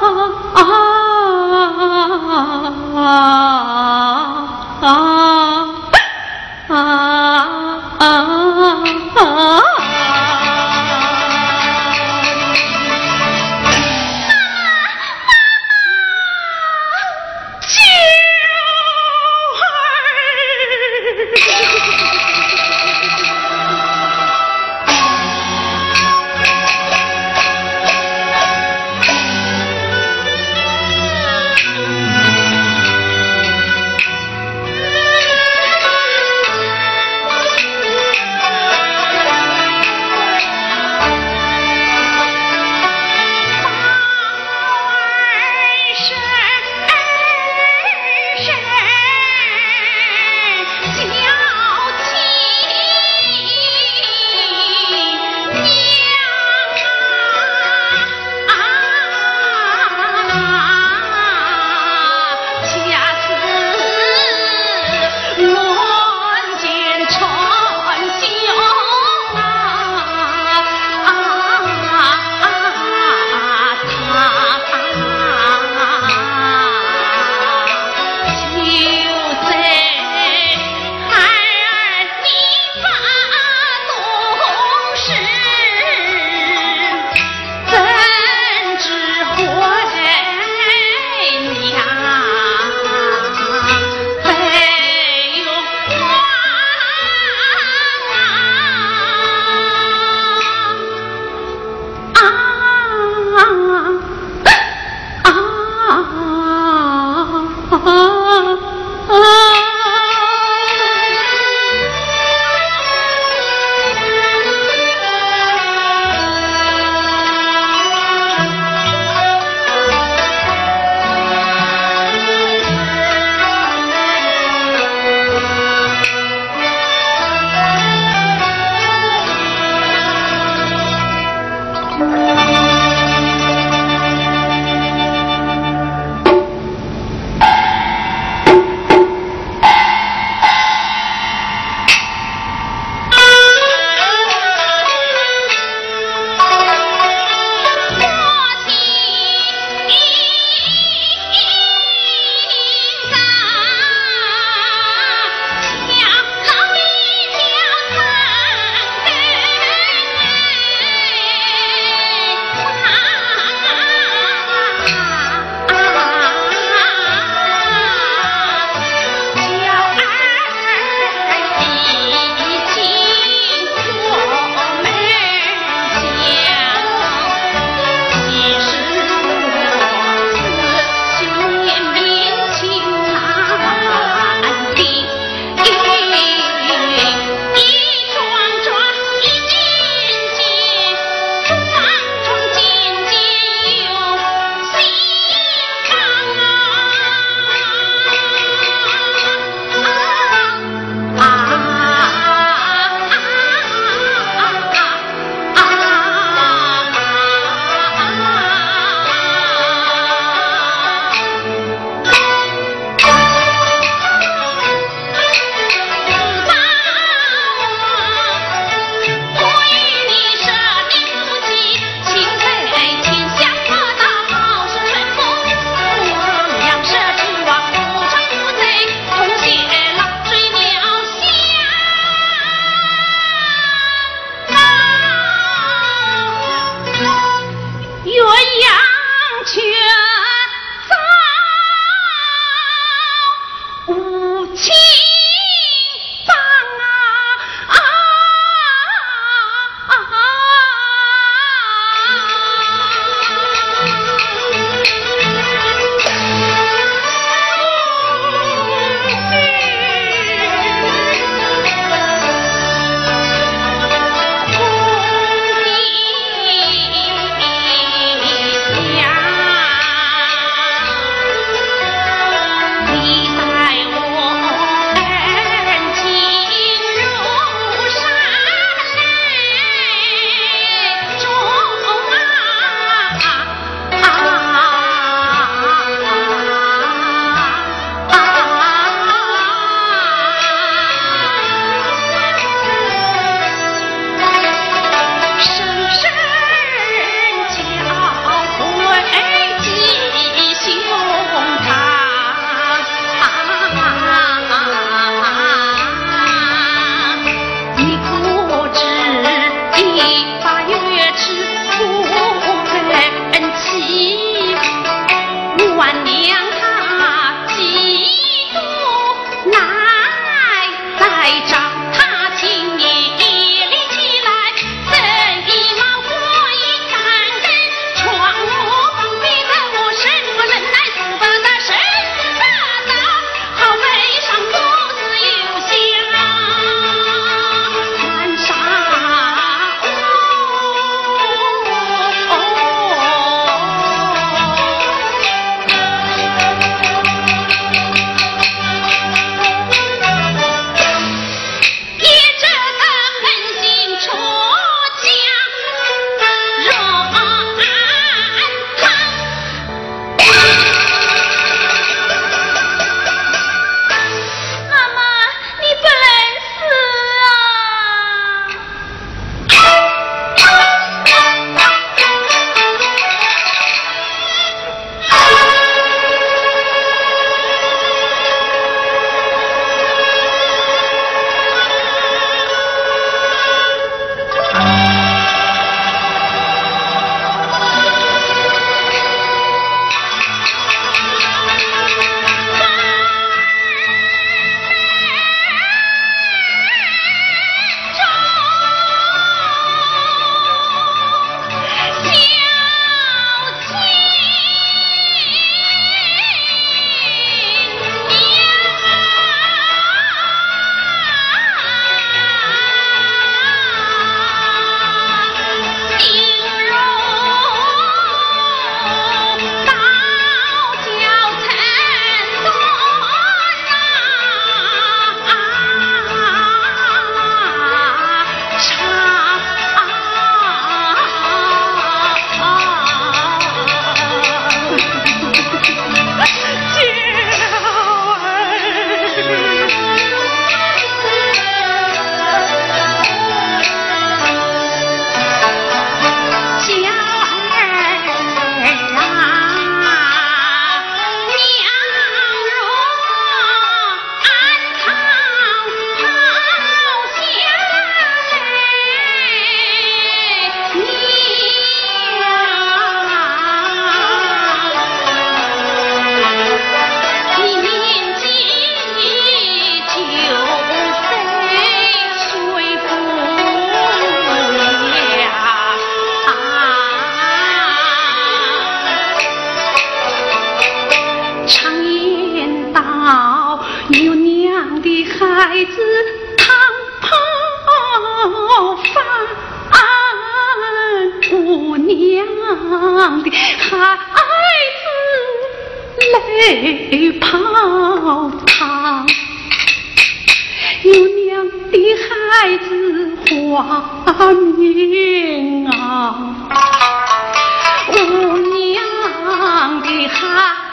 啊啊啊！的孩子泪泡汤有娘的孩子花名啊无娘的孩